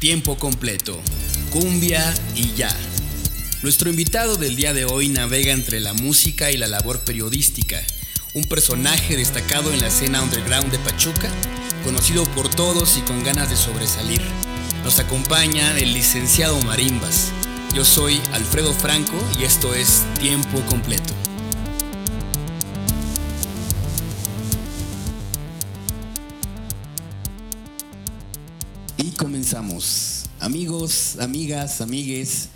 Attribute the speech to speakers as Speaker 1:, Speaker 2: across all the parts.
Speaker 1: Tiempo completo, cumbia y ya. Nuestro invitado del día de hoy navega entre la música y la labor periodística, un personaje destacado en la escena underground de Pachuca, conocido por todos y con ganas de sobresalir. Nos acompaña el licenciado Marimbas. Yo soy Alfredo Franco y esto es Tiempo completo. Amigos, amigas, amigues,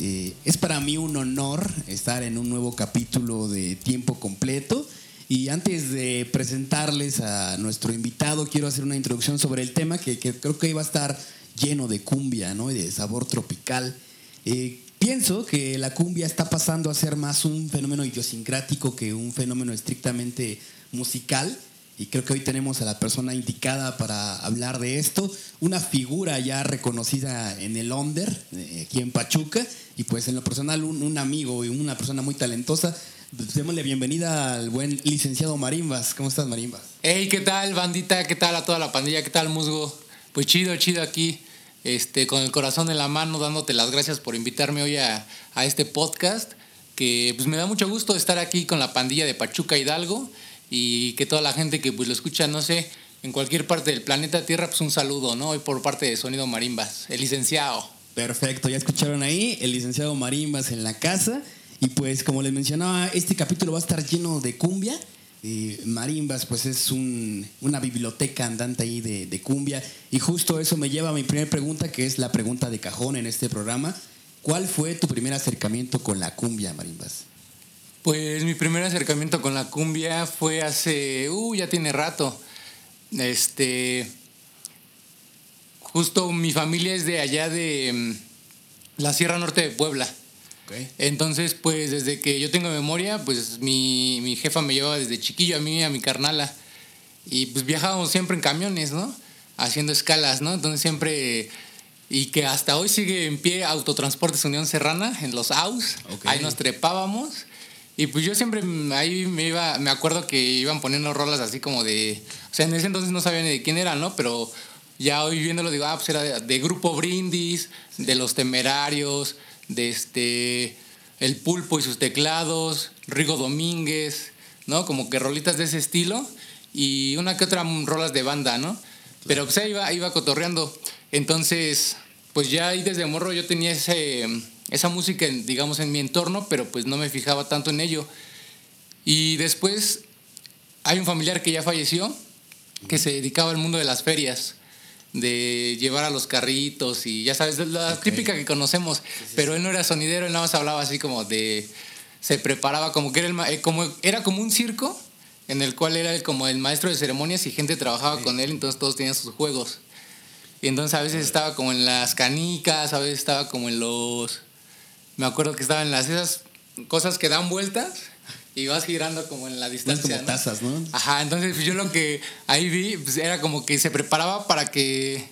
Speaker 1: eh, es para mí un honor estar en un nuevo capítulo de Tiempo Completo. Y antes de presentarles a nuestro invitado, quiero hacer una introducción sobre el tema que, creo que iba a estar lleno de cumbia ¿no? y de sabor tropical. Eh, pienso que la cumbia está pasando a ser más un fenómeno idiosincrático que un fenómeno estrictamente musical y creo que hoy tenemos a la persona indicada para hablar de esto, una figura ya reconocida en el Onder, eh, aquí en Pachuca, y pues en lo personal un, amigo y una persona muy talentosa. Démosle bienvenida al buen licenciado Marimbas. ¿Cómo estás, Marimbas?
Speaker 2: Hey, ¿qué tal, bandita? ¿Qué tal a toda la pandilla? ¿Qué tal, musgo? Pues chido, chido aquí, este, con el corazón en la mano, dándote las gracias por invitarme hoy a, a este podcast, que pues me da mucho gusto estar aquí con la pandilla de Pachuca Hidalgo y que toda la gente que pues lo escucha, no sé, en cualquier parte del planeta Tierra, pues un saludo, ¿no? Hoy por parte de Sonido Marimbas, el licenciado.
Speaker 1: Perfecto, ya escucharon ahí, el licenciado Marimbas en la casa. Y pues como les mencionaba, este capítulo va a estar lleno de cumbia. Y Marimbas, pues es una biblioteca andante ahí de, de, cumbia. Y justo eso me lleva a mi primera pregunta, que es la pregunta de cajón en este programa. ¿Cuál fue tu primer acercamiento con la cumbia, Marimbas?
Speaker 2: Pues mi primer acercamiento con la cumbia fue hace, uh, ya tiene rato. Este, justo mi familia es de allá de mm, la Sierra Norte de Puebla. Entonces, pues desde que yo tengo memoria, pues mi, mi jefa me llevaba desde chiquillo a mí a mi carnala. Y pues viajábamos siempre en camiones, ¿no? Haciendo escalas, ¿no? Entonces siempre y que hasta hoy sigue en pie Autotransportes Unión Serrana en los AUS. Ahí nos trepábamos y pues yo siempre ahí me iba, me acuerdo que iban poniendo rolas así como de, o sea, en ese entonces no sabía ni de quién era, ¿no? Pero ya hoy viéndolo digo, ah, pues era de, Grupo Brindis, de Los Temerarios, de este, El Pulpo y sus teclados, Rigo Domínguez, ¿no? Como que rolitas de ese estilo y una que otra rolas de banda, ¿no? Pero pues ahí iba, iba cotorreando. Entonces, pues ya ahí desde morro yo tenía ese esa música, digamos, en mi entorno, pero pues no me fijaba tanto en ello. Y después hay un familiar que ya falleció, que se dedicaba al mundo de las ferias, de llevar a los carritos y ya sabes, la típica que conocemos, pero él no era sonidero, él nada más hablaba así como de, se preparaba como que era, el, eh, como, era como un circo en el cual era como el maestro de ceremonias y gente trabajaba con él, entonces todos tenían sus juegos. Y entonces a veces estaba como en las canicas, a veces estaba como en los me acuerdo que estaban las esas cosas que dan vueltas y vas girando como en la distancia.
Speaker 1: Como tazas, ¿no?
Speaker 2: Ajá, entonces pues, yo lo que ahí vi pues, era como que se preparaba para que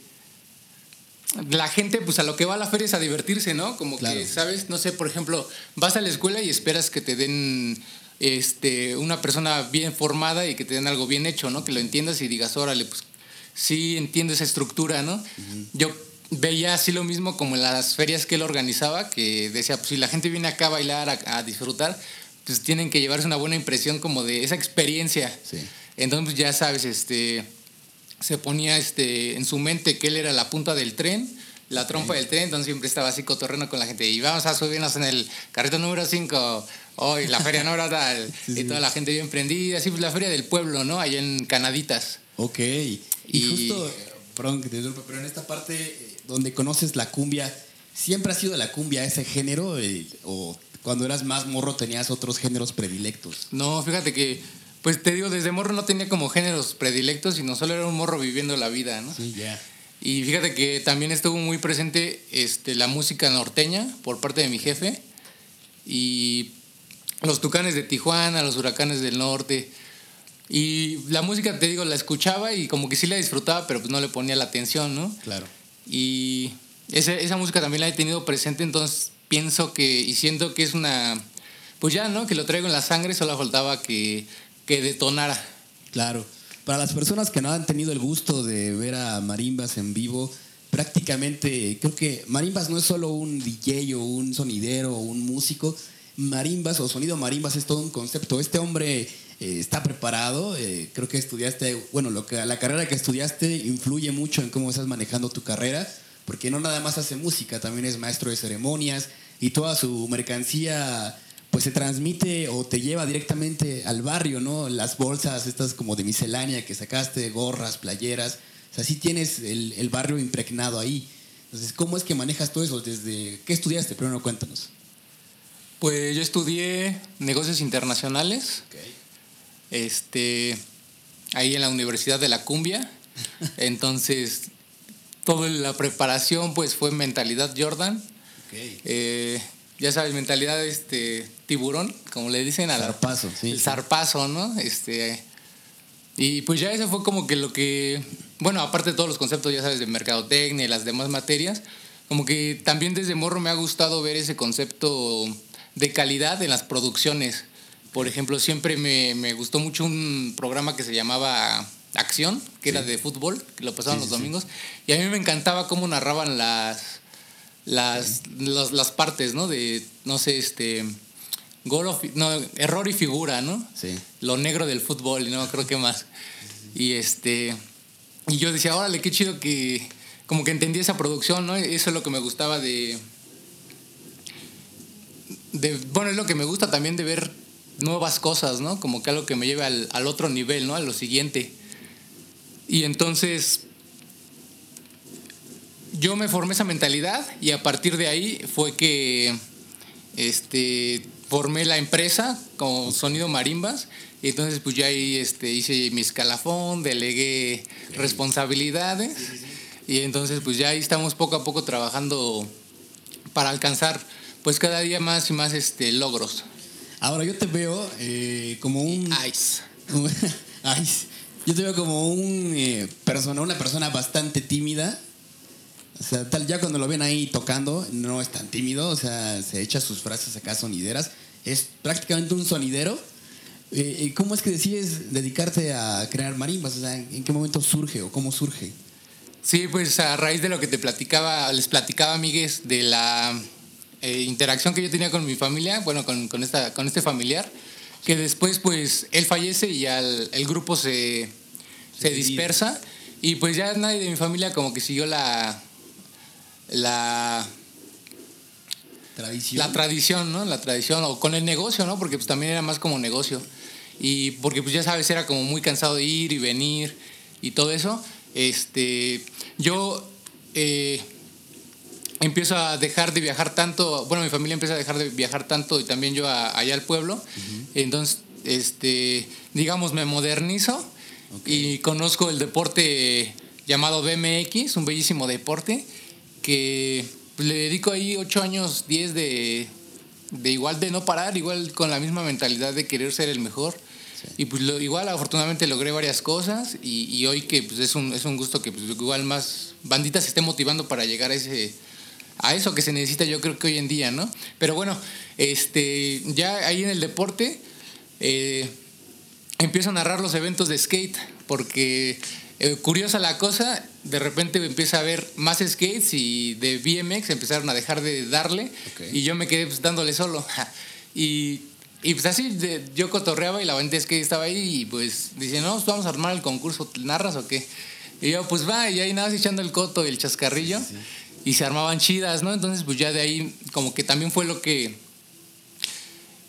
Speaker 2: la gente, pues a lo que va a la feria es a divertirse, ¿no? Como que, ¿sabes? No sé, por ejemplo, vas a la escuela y esperas que te den este, una persona bien formada y que te den algo bien hecho, ¿no? Que lo entiendas y digas, órale, pues sí entiendo esa estructura, ¿no? Yo veía así lo mismo como en las ferias que él organizaba, que decía, pues si la gente viene acá a bailar, a, disfrutar, pues tienen que llevarse una buena impresión como de esa experiencia. Entonces ya sabes, este, se ponía este, en su mente que él era la punta del tren, la trompa del tren, entonces siempre estaba así cotorreno con la gente. Y vamos a subirnos en el carrito número 5, hoy la feria no era tal, y toda la gente bien prendida, así pues la feria del pueblo, ¿no? Allá en Canaditas.
Speaker 1: Ok. Y, justo, perdón que te pero en esta parte donde conoces la cumbia, ¿siempre ha sido la cumbia ese género eh, o cuando eras más morro tenías otros géneros predilectos?
Speaker 2: No, fíjate que, pues te digo, desde morro no tenía como géneros predilectos, sino solo era un morro viviendo la vida, ¿no?
Speaker 1: Sí, ya.
Speaker 2: Y fíjate que también estuvo muy presente este, la música norteña por parte de mi jefe y los tucanes de Tijuana, los huracanes del norte. Y la música, te digo, la escuchaba y como que sí la disfrutaba, pero pues no le ponía la atención, ¿no?
Speaker 1: Claro.
Speaker 2: Y esa, música también la he tenido presente, entonces pienso que, y siento que es una, pues ya, ¿no? Que lo traigo en la sangre, solo faltaba que, que detonara.
Speaker 1: Claro. Para las personas que no han tenido el gusto de ver a Marimbas en vivo, prácticamente, creo que Marimbas no es solo un DJ o un sonidero o un músico, Marimbas o sonido Marimbas es todo un concepto. Este hombre eh, está preparado, eh, creo que estudiaste, bueno, lo que, la carrera que estudiaste influye mucho en cómo estás manejando tu carrera, porque no nada más hace música, también es maestro de ceremonias y toda su mercancía pues se transmite o te lleva directamente al barrio, ¿no? Las bolsas estas como de miscelánea que sacaste, gorras, playeras, o sea, sí tienes el, el barrio impregnado ahí. Entonces, ¿cómo es que manejas todo eso? ¿Desde qué estudiaste? Primero cuéntanos.
Speaker 2: Pues yo estudié negocios internacionales. Este, ahí en la Universidad de la Cumbia. Entonces, toda la preparación pues fue mentalidad Jordan. Eh, ya sabes, mentalidad este tiburón, como le dicen a
Speaker 1: zarpazo, sí.
Speaker 2: El zarpazo, ¿no? Este y pues ya eso fue como que lo que bueno, aparte de todos los conceptos, ya sabes, de mercadotecnia y las demás materias, como que también desde morro me ha gustado ver ese concepto de calidad en las producciones. Por ejemplo, siempre me, me gustó mucho un programa que se llamaba Acción, que era de fútbol, que lo pasaban los domingos, y a mí me encantaba cómo narraban las las, las partes, ¿no? De, no sé, este, gol no, error y figura, ¿no?
Speaker 1: Sí.
Speaker 2: Lo negro del fútbol y no creo que más. Y este, y yo decía, órale, qué chido que, como que entendí esa producción, ¿no? Eso es lo que me gustaba de, de, bueno, es lo que me gusta también de ver nuevas cosas, ¿no? Como que algo que me lleve al, al otro nivel, ¿no? A lo siguiente. Y entonces, yo me formé esa mentalidad y a partir de ahí fue que este, formé la empresa con Sonido Marimbas y entonces pues ya ahí este, hice mi escalafón, delegué responsabilidades y entonces pues ya ahí estamos poco a poco trabajando para alcanzar pues cada día más y más este, logros.
Speaker 1: Ahora yo te veo eh, como un...
Speaker 2: Ice.
Speaker 1: Ice. Yo te veo como un eh, persona, una persona bastante tímida, o sea, tal, ya cuando lo ven ahí tocando, no es tan tímido, o sea, se echa sus frases acá sonideras. Es prácticamente un sonidero. Eh, ¿Cómo es que decides dedicarte a crear marimbas? O sea, ¿en qué momento surge o cómo surge?
Speaker 2: Sí, pues a raíz de lo que te platicaba, les platicaba, amigues, de la eh, interacción que yo tenía con mi familia, bueno, con, con, esta, con este familiar, que después, pues, él fallece y ya el, el grupo se, se dispersa. Y pues ya nadie de mi familia como que siguió la, la
Speaker 1: tradición.
Speaker 2: La tradición, ¿no? La tradición, o con el negocio, ¿no? Porque pues también era más como negocio. Y porque pues ya sabes, era como muy cansado de ir y venir y todo eso. Este, yo eh, empiezo a dejar de viajar tanto, bueno, mi familia empieza a dejar de viajar tanto y también yo allá al pueblo. Entonces, este, digamos, me modernizo y conozco el deporte llamado BMX, un bellísimo deporte que pues, le dedico ahí ocho años, diez de, de igual de no parar, igual con la misma mentalidad de querer ser el mejor. Y pues lo, igual afortunadamente logré varias cosas y, y hoy que pues es un, es un gusto que pues, igual más bandita se esté motivando para llegar a ese a eso que se necesita yo creo que hoy en día, ¿no? Pero bueno, este ya ahí en el deporte eh, empiezo a narrar los eventos de skate porque eh, curiosa la cosa, de repente empieza a haber más skates y de BMX empezaron a dejar de darle y yo me quedé pues, dándole solo. y, y, pues así yo cotorreaba y la gente de skate estaba ahí y pues dice, no, pues, vamos a armar el concurso, ¿narras o qué? Y yo, pues va, y ahí nada, echando el coto y el chascarrillo y se armaban chidas, ¿no? Entonces pues ya de ahí como que también fue lo que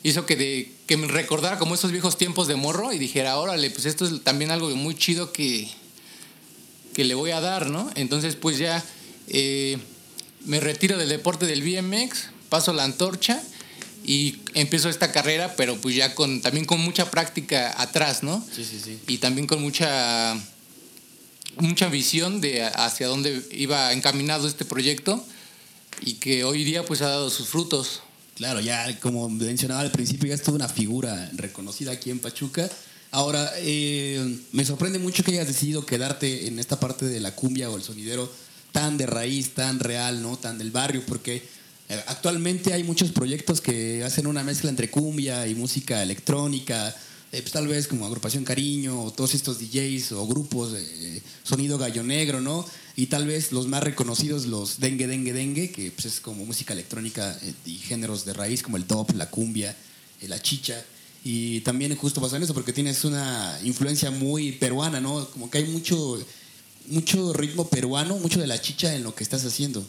Speaker 2: hizo que, de, que me recordara como esos viejos tiempos de morro y dijera, órale, pues esto es también algo muy chido que que le voy a dar, ¿no? Entonces, pues ya eh, me retiro del deporte del BMX, paso la antorcha y empiezo esta carrera, pero pues ya con también con mucha práctica atrás, ¿no?
Speaker 1: Sí, sí, sí.
Speaker 2: Y también con mucha mucha visión de hacia dónde iba encaminado este proyecto y que hoy día pues ha dado sus frutos.
Speaker 1: Claro, ya como mencionaba al principio, ya es toda una figura reconocida aquí en Pachuca Ahora, eh, me sorprende mucho que hayas decidido quedarte en esta parte de la cumbia o el sonidero tan de raíz, tan real, ¿no? Tan del barrio, porque eh, actualmente hay muchos proyectos que hacen una mezcla entre cumbia y música electrónica, eh, pues, tal vez como Agrupación Cariño o todos estos DJs o grupos sonido gallo negro, ¿no? Y tal vez los más reconocidos, los dengue, dengue, dengue, que pues, es como música electrónica eh, y géneros de raíz como el top, la cumbia, eh, la chicha. Y también justo pasa en eso porque tienes una influencia muy peruana, ¿no? Como que hay mucho, mucho ritmo peruano, mucho de la chicha en lo que estás haciendo.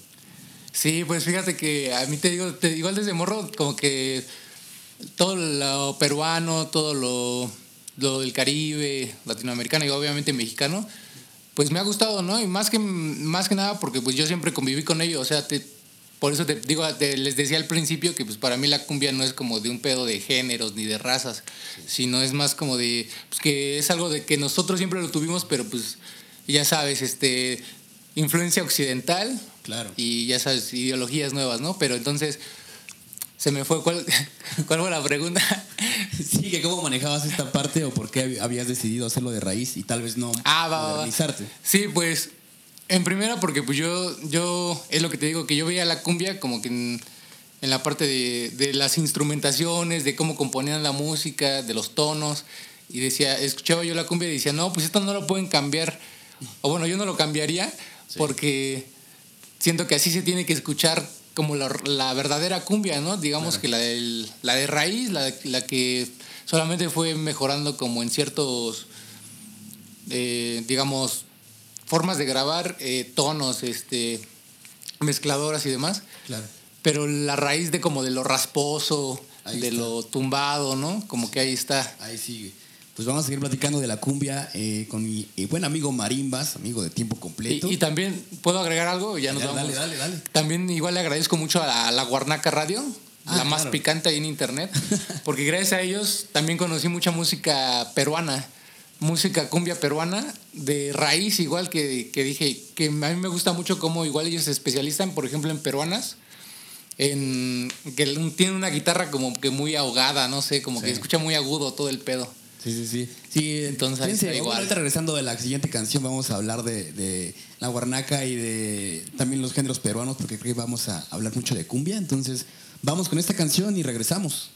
Speaker 2: Sí, pues fíjate que a mí te digo, te, igual desde morro, como que todo lo peruano, todo lo, lo del Caribe, latinoamericano y obviamente mexicano, pues me ha gustado, ¿no? Y más que, más que nada porque pues yo siempre conviví con ellos, o sea, te, por eso te digo, les decía al principio que pues para mí la cumbia no es como de un pedo de géneros ni de razas, sino es más como de, pues que es algo de que nosotros siempre lo tuvimos, pero pues ya sabes, este, influencia occidental.
Speaker 1: Claro.
Speaker 2: Y ya sabes, ideologías nuevas, ¿no? Pero entonces se me fue. ¿Cuál, cuál fue la pregunta?
Speaker 1: Sí, que cómo manejabas esta parte o por qué habías decidido hacerlo de raíz y tal vez no
Speaker 2: ah, modernizarte. Sí, pues en primera porque pues yo, yo, es lo que te digo, que yo veía la cumbia como que en, la parte de, de, las instrumentaciones, de cómo componían la música, de los tonos, y decía, escuchaba yo la cumbia y decía, no, pues esto no lo pueden cambiar, o bueno, yo no lo cambiaría porque siento que así se tiene que escuchar como la, la verdadera cumbia, ¿no? Digamos que la, del, la de raíz, la, la, que solamente fue mejorando como en ciertos, eh, digamos, formas de grabar, eh, tonos, este, mezcladoras y demás.
Speaker 1: Claro.
Speaker 2: Pero la raíz de como de lo rasposo, de lo tumbado, ¿no? Como que ahí está.
Speaker 1: Ahí sigue pues vamos a seguir platicando de la cumbia eh, con mi eh, buen amigo Marimbas, amigo de tiempo completo.
Speaker 2: Y, también, ¿puedo agregar algo? Ya nos
Speaker 1: dale, dale, dale,
Speaker 2: También igual le agradezco mucho a la, Guarnaca Radio, ah, la más picante ahí en internet, porque gracias a ellos también conocí mucha música peruana, música cumbia peruana, de raíz igual que, que dije, que a mí me gusta mucho cómo igual ellos se especializan, por ejemplo, en peruanas en que tiene una guitarra como que muy ahogada, no sé, como que escucha muy agudo todo el pedo.
Speaker 1: Sí, sí, sí. Sí, entonces igual. regresando de la siguiente canción, vamos a hablar de, de, la guarnaca y de también los géneros peruanos, porque creo que vamos a hablar mucho de cumbia. Entonces, vamos con esta canción y regresamos.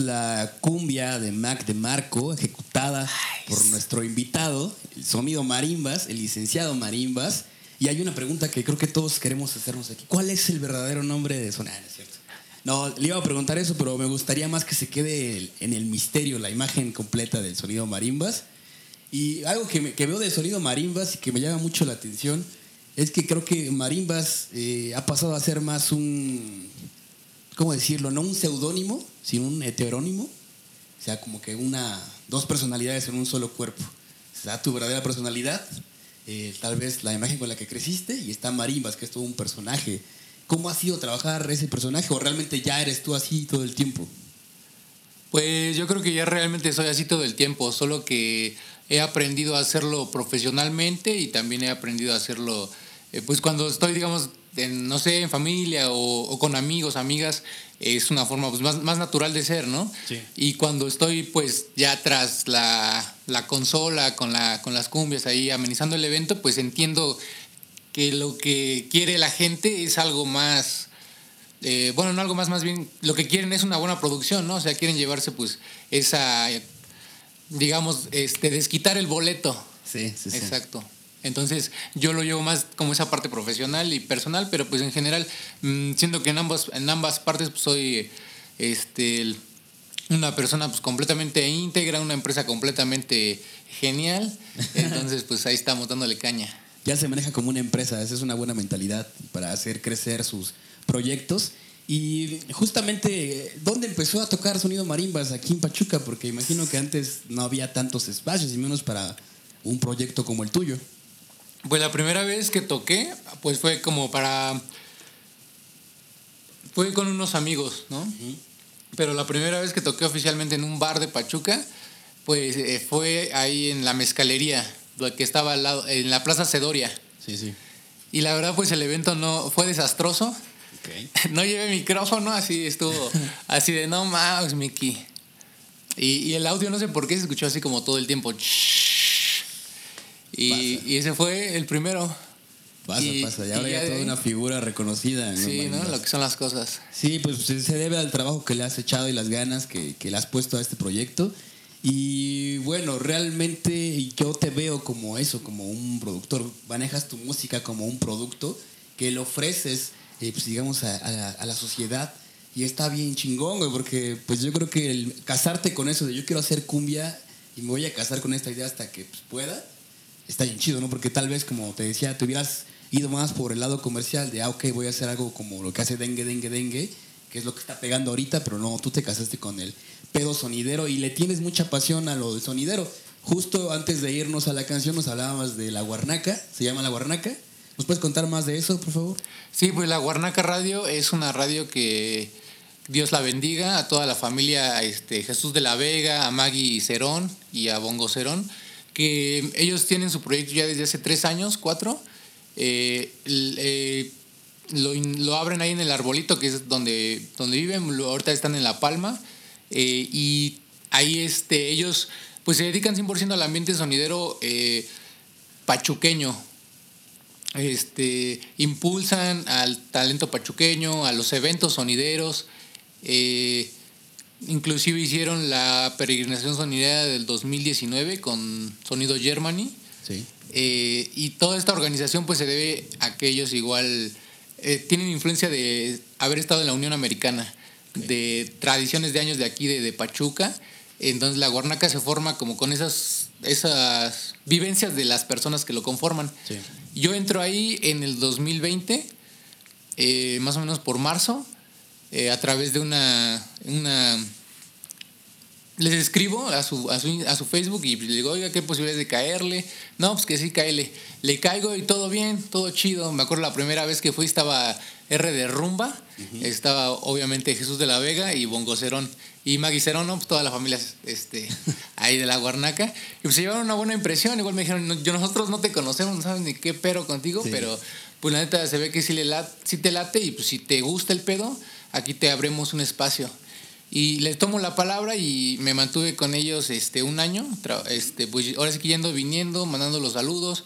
Speaker 1: La cumbia de Mac de Marco, ejecutada por nuestro invitado, el sonido Marimbas, el licenciado Marimbas. Y hay una pregunta que creo que todos queremos hacernos aquí. ¿Cuál es el verdadero nombre de cierto? No, le iba a preguntar eso, pero me gustaría más que se quede en el misterio, la imagen completa del sonido Marimbas. Y algo que, veo del sonido Marimbas y que me llama mucho la atención es que creo que Marimbas eh, ha pasado a ser más un, ¿cómo decirlo? No un seudónimo, sino un heterónimo. O sea, como que una, dos personalidades en un solo cuerpo. Está tu verdadera personalidad, eh, tal vez la imagen con la que creciste, y está Marimbas, que es todo un personaje. ¿Cómo ha sido trabajar ese personaje o realmente ya eres tú así todo el tiempo?
Speaker 2: Pues yo creo que ya realmente soy así todo el tiempo, solo que he aprendido a hacerlo profesionalmente y también he aprendido a hacerlo, eh, pues cuando estoy, digamos, no sé, en familia o, con amigos, amigas, es una forma pues, más, natural de ser, ¿no? Sí. Y cuando estoy pues ya tras la, consola, con, la, con las cumbias ahí amenizando el evento, pues entiendo que lo que quiere la gente es algo más, eh, bueno, no algo más, más bien, lo que quieren es una buena producción, ¿no? O sea, quieren llevarse pues esa, digamos, este, desquitar el boleto.
Speaker 1: Sí, sí, sí.
Speaker 2: Exacto. Entonces yo lo llevo más como esa parte profesional y personal, pero pues en general, mm, siento que en ambas, en ambas partes pues, soy este, una persona pues completamente íntegra, una empresa completamente genial. Entonces pues ahí estamos dándole caña.
Speaker 1: Ya se maneja como una empresa, esa es una buena mentalidad para hacer crecer sus proyectos. Y justamente, ¿dónde empezó a tocar sonido marimbas? Aquí en Pachuca, porque imagino que antes no había tantos espacios, y menos para un proyecto como el tuyo.
Speaker 2: Pues la primera vez que toqué, pues fue como para... Fue con unos amigos, ¿no? Pero la primera vez que toqué oficialmente en un bar de Pachuca, pues eh, fue ahí en la mezcalería, que estaba al lado, en la Plaza Cedoria.
Speaker 1: Sí, sí.
Speaker 2: Y la verdad, pues el evento no fue desastroso. No llevé micrófono, así estuvo, así de no mames, Mickey. Y, y, el audio no sé por qué se escuchó así como todo el tiempo. Y, ese fue el primero.
Speaker 1: Pasa, pasa. Ya ahora ya toda una figura reconocida.
Speaker 2: Sí, ¿no? Lo que son las cosas.
Speaker 1: Sí, pues se debe al trabajo que le has echado y las ganas que, que le has puesto a este proyecto. Y bueno, realmente yo te veo como eso, como un productor. Manejas tu música como un producto que le ofreces, eh, pues digamos, a, a, la sociedad. Y está bien chingón, güey, porque pues yo creo que el casarte con eso de yo quiero hacer cumbia y me voy a casar con esta idea hasta que pues, pueda, está bien chido, ¿no? Porque tal vez, como te decía, te hubieras ido más por el lado comercial de, ah, ok, voy a hacer algo como lo que hace Dengue, Dengue, Dengue, que es lo que está pegando ahorita, pero no, tú te casaste con el pedo sonidero y le tienes mucha pasión a lo de sonidero. Justo antes de irnos a la canción nos hablábamos de La Guarnaca, se llama La Guarnaca. ¿Nos puedes contar más de eso, por favor?
Speaker 2: Sí, pues La Guarnaca Radio es una radio que Dios la bendiga a toda la familia este, Jesús de la Vega, a Maggie Cerón y a Bongo Cerón que ellos tienen su proyecto ya desde hace tres años, cuatro. Eh, eh, lo, abren ahí en el arbolito, que es donde, donde viven, ahorita están en La Palma, eh, y ahí este, ellos pues se dedican 100% al ambiente sonidero pachuqueño. este, impulsan al talento pachuqueño, a los eventos sonideros. Inclusive hicieron la peregrinación sonidera del 2019 con Sonido Germany. Eh, y toda esta organización pues se debe a que ellos igual eh, tienen influencia de haber estado en la Unión Americana, de tradiciones de años de aquí, de, de Pachuca. Entonces la Guarnaca se forma como con esas, esas vivencias de las personas que lo conforman. Yo entro ahí en el 2020, eh, más o menos por marzo, eh, a través de una, una... Les escribo a su, a su, a su Facebook y le digo, oiga, ¿qué posibilidades de caerle? No, pues que sí, caele. Le caigo y todo bien, todo chido. Me acuerdo la primera vez que fui estaba R de Rumba, estaba obviamente Jesús de la Vega y Bongocerón. Y Magui Cerón, pues toda la familia este, ahí de la Guarnaca. Y pues se llevaron una buena impresión. Igual me dijeron, yo nosotros no te conocemos, no sabes ni qué pero contigo, pero pues la neta se ve que sí, le sí te late y pues si te gusta el pedo, aquí te abrimos un espacio. Y les tomo la palabra y me mantuve con ellos este, un año. Este, pues ahora sí que yendo, viniendo, mandando los saludos.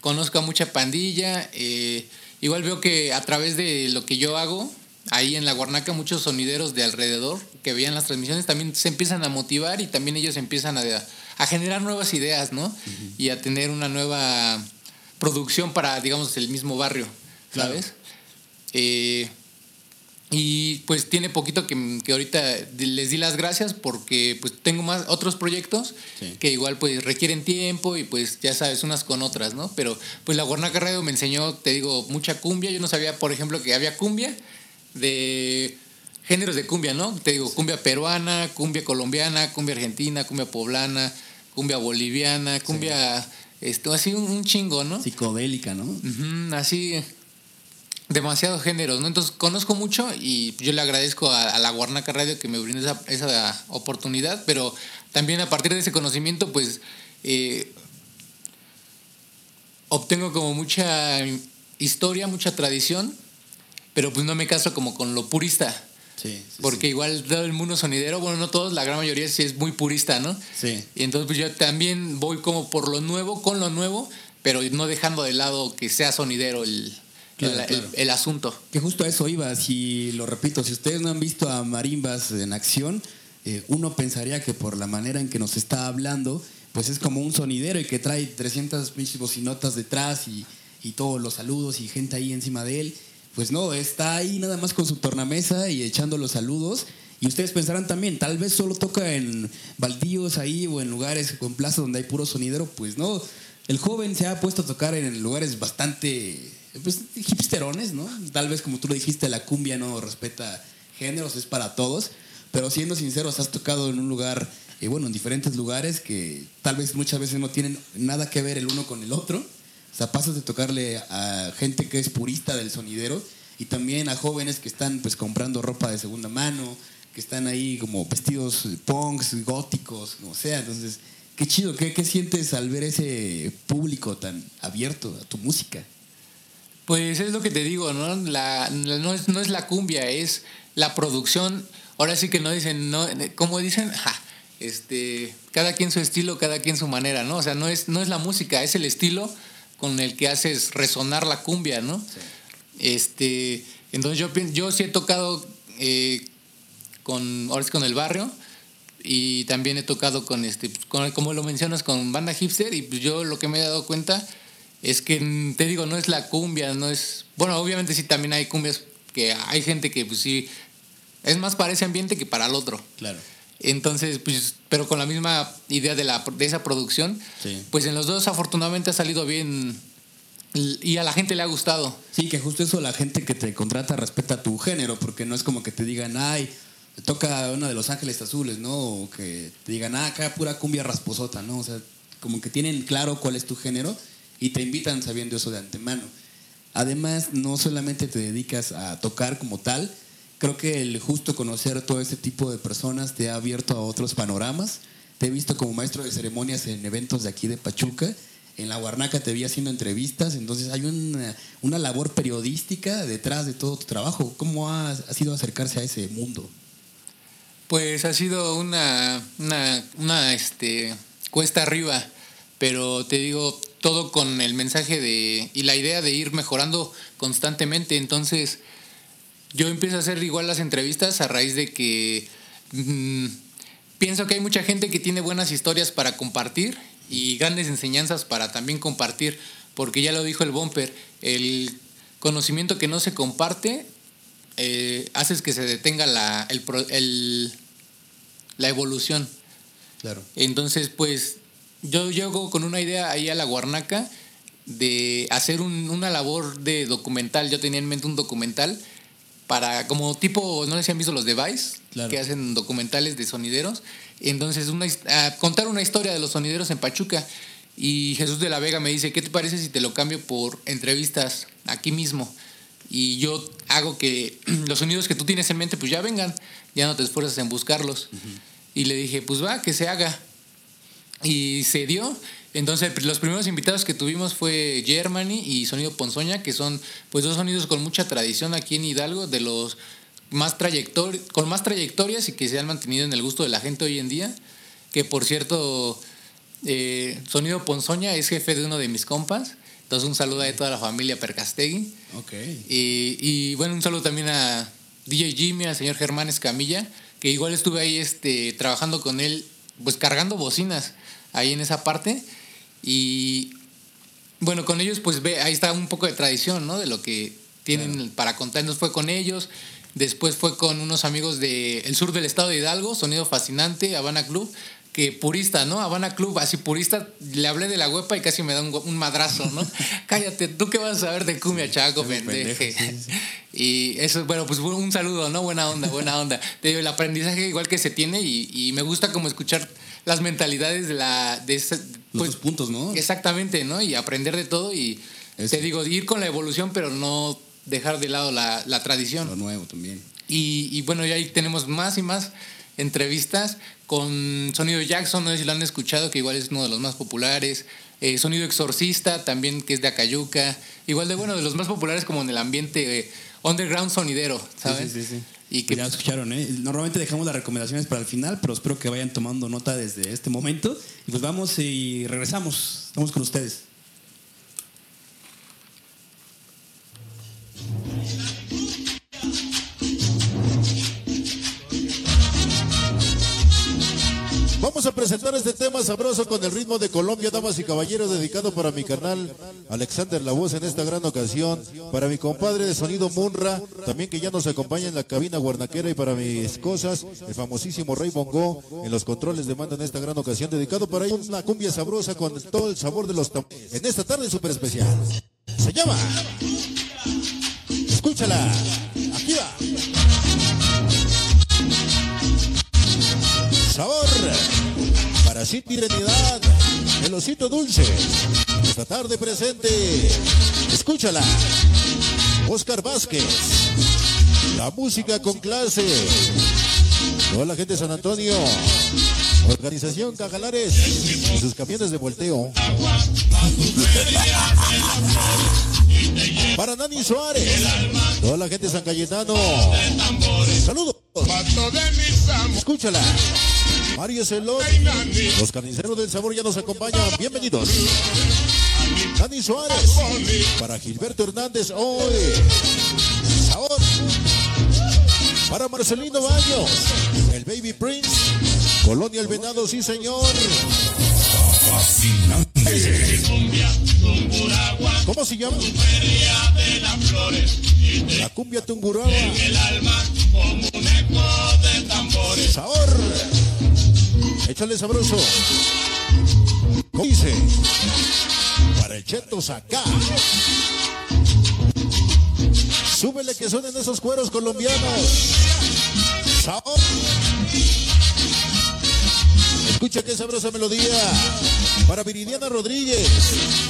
Speaker 2: Conozco a mucha pandilla. Eh, igual veo que a través de lo que yo hago, ahí en la Guarnaca muchos sonideros de alrededor que veían las transmisiones también se empiezan a motivar y también ellos empiezan a, a generar nuevas ideas, ¿no? Y a tener una nueva producción para, digamos, el mismo barrio, ¿sabes? Eh, y pues tiene poquito que, que, ahorita les di las gracias porque pues tengo más otros proyectos que igual pues requieren tiempo y pues ya sabes unas con otras, ¿no? Pero pues la Guarnaca Radio me enseñó, te digo, mucha cumbia. Yo no sabía, por ejemplo, que había cumbia de géneros de cumbia, ¿no? Te digo, cumbia peruana, cumbia colombiana, cumbia argentina, cumbia poblana, cumbia boliviana, cumbia, esto, así un, chingo, ¿no?
Speaker 1: Psicodélica, ¿no?
Speaker 2: así, demasiados géneros, ¿no? Entonces conozco mucho y yo le agradezco a, la Guarnaca Radio que me brinde esa, esa, oportunidad, pero también a partir de ese conocimiento, pues, eh, obtengo como mucha historia, mucha tradición pero pues no me caso como con lo purista. Sí, porque igual todo el mundo sonidero, bueno, no todos, la gran mayoría sí es muy purista, ¿no? Sí. Y entonces pues yo también voy como por lo nuevo, con lo nuevo, pero no dejando de lado que sea sonidero el, el, asunto.
Speaker 1: Que justo a eso iba, si lo repito, si ustedes no han visto a Marimbas en acción, eh, uno pensaría que por la manera en que nos está hablando, pues es como un sonidero y que trae 300 bocinotas detrás y, y todos los saludos y gente ahí encima de él. Pues no, está ahí nada más con su tornamesa y echando los saludos. Y ustedes pensarán también, tal vez solo toca en baldíos ahí o en lugares con plazas donde hay puro sonidero. Pues no, el joven se ha puesto a tocar en lugares bastante pues, hipsterones, ¿no? Tal vez como tú lo dijiste, la cumbia no respeta géneros, es para todos. Pero siendo sinceros, has tocado en un lugar, eh, bueno, en diferentes lugares que tal vez muchas veces no tienen nada que ver el uno con el otro o sea, pasas de tocarle a gente que es purista del sonidero y también a jóvenes que están pues comprando ropa de segunda mano, que están ahí como vestidos punks, góticos, o sea, entonces, qué chido, ¿qué, qué sientes al ver ese público tan abierto a tu música?
Speaker 2: Pues es lo que te digo, ¿no? La, no, es, no es la cumbia, es la producción. Ahora sí que no dicen, no, como dicen, este, cada quien su estilo, cada quien su manera, ¿no? O sea, no es, no es la música, es el estilo con el que haces resonar la cumbia, ¿no? Este, entonces yo, yo sí he tocado eh, con, ahora es con el barrio y también he tocado con, este, con, como lo mencionas, con banda hipster y pues yo lo que me he dado cuenta es que, te digo, no es la cumbia, no es, bueno, obviamente sí también hay cumbias que hay gente que pues sí, es más para ese ambiente que para el otro.
Speaker 1: Claro.
Speaker 2: Entonces, pues, pero con la misma idea de, la, de esa producción, pues en los dos afortunadamente ha salido bien y a la gente le ha gustado.
Speaker 1: Sí, que justo eso la gente que te contrata respeta tu género, porque no es como que te digan, ay, toca una de Los Ángeles Azules, ¿no? O que te digan, ah, acá pura cumbia rasposota, ¿no? O sea, como que tienen claro cuál es tu género y te invitan sabiendo eso de antemano. Además, no solamente te dedicas a tocar como tal, creo que el justo conocer todo este tipo de personas te ha abierto a otros panoramas. Te he visto como maestro de ceremonias en eventos de aquí de Pachuca. En la Guarnaca te vi haciendo entrevistas, entonces hay una, labor periodística detrás de todo tu trabajo. ¿Cómo ha, sido acercarse a ese mundo?
Speaker 2: Pues ha sido una, una, este, cuesta arriba, pero te digo, todo con el mensaje de y la idea de ir mejorando constantemente. Entonces, yo empiezo a hacer igual las entrevistas a raíz de que mm, pienso que hay mucha gente que tiene buenas historias para compartir y grandes enseñanzas para también compartir, porque ya lo dijo el bumper, el conocimiento que no se comparte eh, hace que se detenga la, el, la evolución.
Speaker 1: Claro.
Speaker 2: Entonces, pues yo llego con una idea ahí a la Guarnaca de hacer una labor de documental. Yo tenía en mente un documental para, como tipo, no sé si han visto los Device, que hacen documentales de sonideros. Entonces, una, contar una historia de los sonideros en Pachuca. Y Jesús de la Vega me dice, ¿qué te parece si te lo cambio por entrevistas aquí mismo? Y yo hago que los sonidos que tú tienes en mente, pues ya vengan, ya no te esfuerzas en buscarlos. Y le dije, pues va, que se haga. Y se dio. Entonces, los primeros invitados que tuvimos fue Germany y Sonido Ponzoña, que son pues dos sonidos con mucha tradición aquí en Hidalgo, de los más trayector con más trayectorias y que se han mantenido en el gusto de la gente hoy en día. Que por cierto, eh, Sonido Ponzoña es jefe de uno de mis compas. Entonces, un saludo a toda la familia Percastegui.
Speaker 1: Ok.
Speaker 2: Y, y, bueno, un saludo también a DJ Jimmy, al señor Germán Escamilla, que igual estuve ahí este, trabajando con él, pues cargando bocinas ahí en esa parte. Y bueno, con ellos pues ve, ahí está un poco de tradición, ¿no? De lo que tienen para contarnos fue con ellos. Después fue con unos amigos del sur del estado de Hidalgo, Sonido Fascinante, Habana Club, que purista, ¿no? Habana Club, así purista, le hablé de la huepa y casi me da un, madrazo, ¿no? Cállate, ¿tú qué vas a saber de cumbia, chaco, pendeje? Y eso, bueno, pues un saludo, ¿no? Buena onda, buena onda. Te digo, el aprendizaje igual que se tiene y, y me gusta como escuchar las mentalidades de la de
Speaker 1: pues, puntos, ¿no?
Speaker 2: Exactamente, ¿no? Y aprender de todo y te digo, ir con la evolución, pero no dejar de lado la, la tradición.
Speaker 1: Lo nuevo también.
Speaker 2: Y, y, bueno, ya ahí tenemos más y más entrevistas con Sonido Jackson, no sé si lo han escuchado, que igual es uno de los más populares. Eh, Sonido Exorcista, también que es de Acayuca. Igual de bueno, de los más populares como en el ambiente eh, underground sonidero, ¿sabes?
Speaker 1: Sí, sí, sí. Y que ya escucharon, ¿eh? Normalmente dejamos las recomendaciones para el final, pero espero que vayan tomando nota desde este momento. Y pues vamos y regresamos. Estamos con ustedes.
Speaker 3: Vamos a presentar este tema sabroso con el ritmo de Colombia, damas y caballeros, dedicado para mi canal Alexander La Voz en esta gran ocasión, para mi compadre de sonido Munra, también que ya nos acompaña en la cabina guarnaquera y para mis cosas, el famosísimo Rey Bongo en los controles de mando en esta gran ocasión, dedicado para ellos una cumbia sabrosa con todo el sabor de los en esta tarde súper especial. Se llama. Escúchala. Aquí va. sabor. Para Cindy Renidad, el osito dulce. Esta tarde presente. Escúchala. Oscar Vázquez. La música con clase. Toda la gente de San Antonio. Organización Cajalares y sus camiones de volteo. Para Nani Suárez. Toda la gente de San Cayetano. Saludos. Escúchala. Mario Celot. Los carniceros del sabor ya nos acompañan. Bienvenidos. Dani Suárez. Para Gilberto Hernández hoy. Sabor. Para Marcelino Baños. El Baby Prince. Colonia El Venado, sí señor. ¿Cómo se llama? La cumbia Tunguragua. Sabor. Échale sabroso. ¿Cómo dice? Para el cheto acá. Súbele que suenen esos cueros colombianos. Sabor. Escucha qué sabrosa melodía para Viridiana Rodríguez.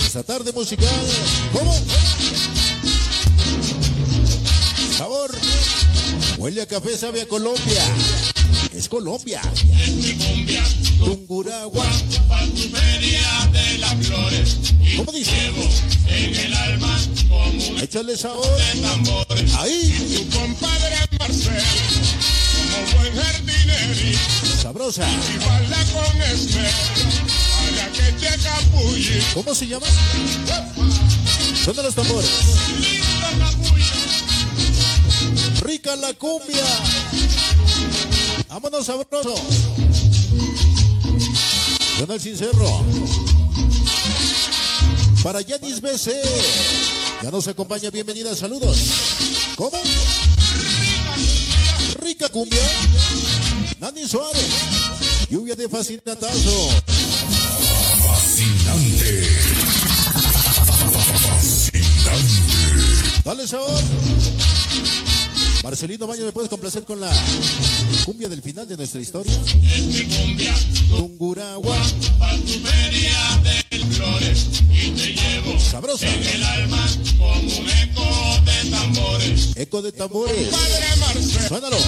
Speaker 3: Esta tarde musical. ¿Cómo? Sabor. Huele a café, sabe a Colombia. Es Colombia. Tunguragua. ¿Cómo dice? En el alma Échale sabor. Ahí. Tu compadre Marcel. Como buen jardinero. Sabrosa. Igual con esmero. Haga que checa ¿Cómo se llama? Son de los tambores. Rica la cumbia. Vámonos sabroso. Suena el Cincerro. Para Yanis BC. Ya nos acompaña, bienvenida, saludos. ¿Cómo? Rica cumbia. Nani Suárez. Lluvia de fascinatazo.
Speaker 4: Fascinante. Fascinante.
Speaker 3: Dale sabor. Marcelino Baño, ¿me puedes complacer con la cumbia del final de nuestra historia? Tunguragua. Sabrosa.
Speaker 4: En el alma como un eco de tambores.
Speaker 3: Eco de tambores. Suénalo.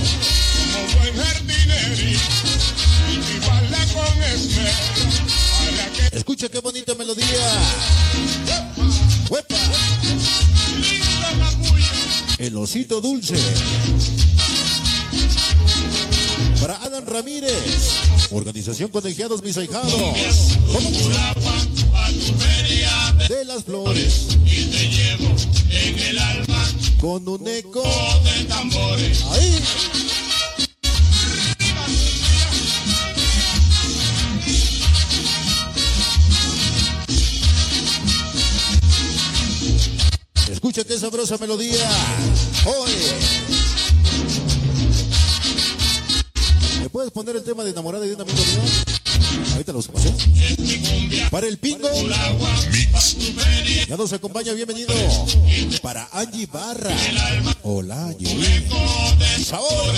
Speaker 3: Escucha qué bonita melodía. ¡Huepa! El osito dulce. Para Adam Ramírez. Organización Colegiados Mis Ahijados. De las flores.
Speaker 4: Y te llevo en el alma
Speaker 3: Con un eco.
Speaker 4: de tambores.
Speaker 3: Ahí. Escucha qué sabrosa melodía. Oye. ¿Me puedes poner el tema de enamorada de un amigo mío? Ahorita lo usamos, ¿eh? Para el pingo. Ya nos acompaña, bienvenido. Para Angie Barra. Hola, Angie. Sabor.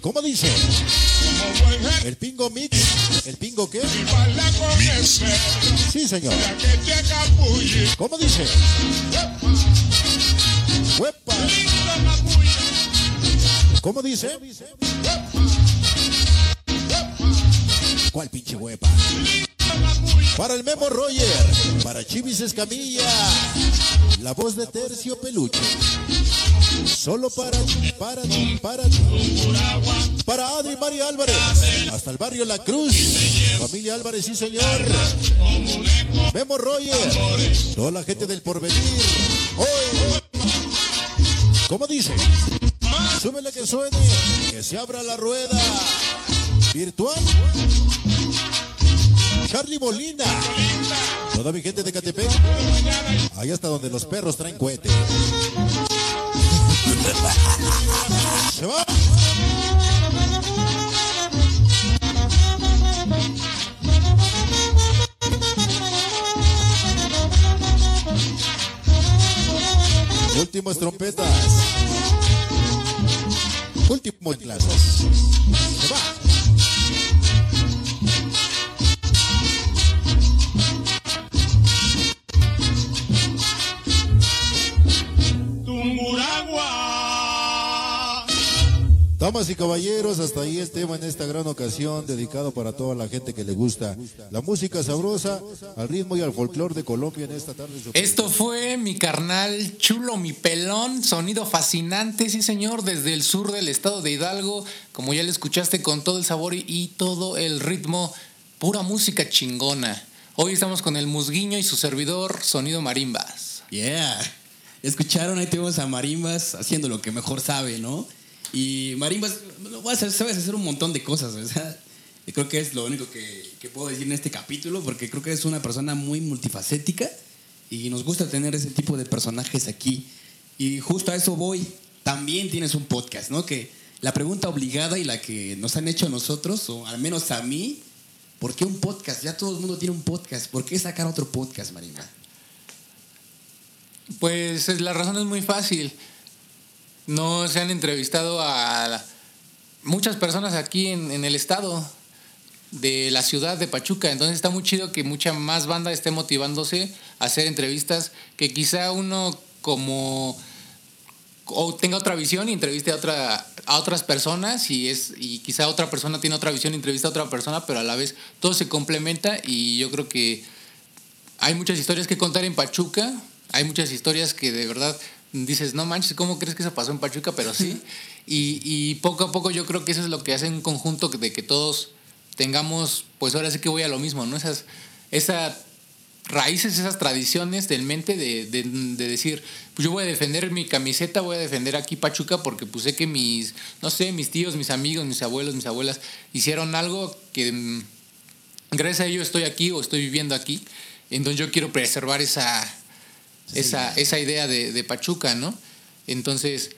Speaker 3: ¿Cómo dice? ¿El pingo mix? ¿El pingo qué?
Speaker 4: Esmero.
Speaker 3: Sí, señor. ¿Cómo dice? ¡Huepa!
Speaker 4: Bulla.
Speaker 3: ¿Cómo dice? ¿Cuál pinche huepa? Para el Memo Roger, para Chivis Escamilla, la voz de Tercio Peluche. Solo para ti, para para ti. Para Adri María Álvarez, hasta el barrio La Cruz. Familia Álvarez, sí señor. Memo Roger, toda la gente del porvenir. Hoy. ¿Cómo dice? Súbele que suene, que se abra la rueda. Virtual. Charlie Molina. Toda mi gente de Catepec. Ahí hasta donde los perros traen cohete. Se va. Últimas trompetas. Últimos clases. Damas y caballeros, hasta ahí el tema en esta gran ocasión, dedicado para toda la gente que le gusta la música sabrosa, al ritmo y al folclore de Colombia en esta tarde.
Speaker 2: Esto fue mi carnal chulo, mi pelón, sonido fascinante, sí señor, desde el sur del estado de Hidalgo, como ya le escuchaste con todo el sabor y, y todo el ritmo, pura música chingona. Hoy estamos con el musguiño y su servidor, Sonido Marimbas.
Speaker 1: Yeah. Escucharon, ahí tenemos a Marimbas haciendo lo que mejor sabe, ¿no? Y Marimbas, voy a hacer- sabes hacer un montón de cosas, sea, y creo que es lo único que, que puedo decir en este capítulo, porque creo que eres una persona muy multifacética y nos gusta tener ese tipo de personajes aquí. Y justo a eso voy. También tienes un podcast, ¿no? Que la pregunta obligada y la que nos han hecho a nosotros, o al menos a mí, ¿por qué un podcast? Ya todo el mundo tiene un podcast. ¿Por qué sacar otro podcast, Marimba?
Speaker 2: Pues es- la razón es muy fácil. No se han entrevistado a muchas personas aquí en, en el estado de la ciudad de Pachuca. Entonces está muy chido que mucha más banda esté motivándose a hacer entrevistas que quizá uno como o tenga otra visión y entreviste a otra a otras personas y es y quizá otra persona tiene otra visión y entrevista a otra persona, pero a la vez todo se complementa y yo creo que hay muchas historias que contar en Pachuca, hay muchas historias que de verdad dices, no manches, ¿cómo crees que eso pasó en Pachuca? Pero sí. Y, y poco a poco yo creo que eso es lo que hace un conjunto de que todos tengamos, pues ahora sí que voy a lo mismo, ¿no? Esas, esas raíces, esas tradiciones del mente de, de, de, decir, pues yo voy a defender mi camiseta, voy a defender aquí Pachuca porque pues sé que mis, no sé, mis tíos, mis amigos, mis abuelos, mis abuelas hicieron algo que mm, gracias a ello estoy aquí o estoy viviendo aquí. Entonces yo quiero preservar esa, esa, esa idea de, de Pachuca, ¿no? Entonces,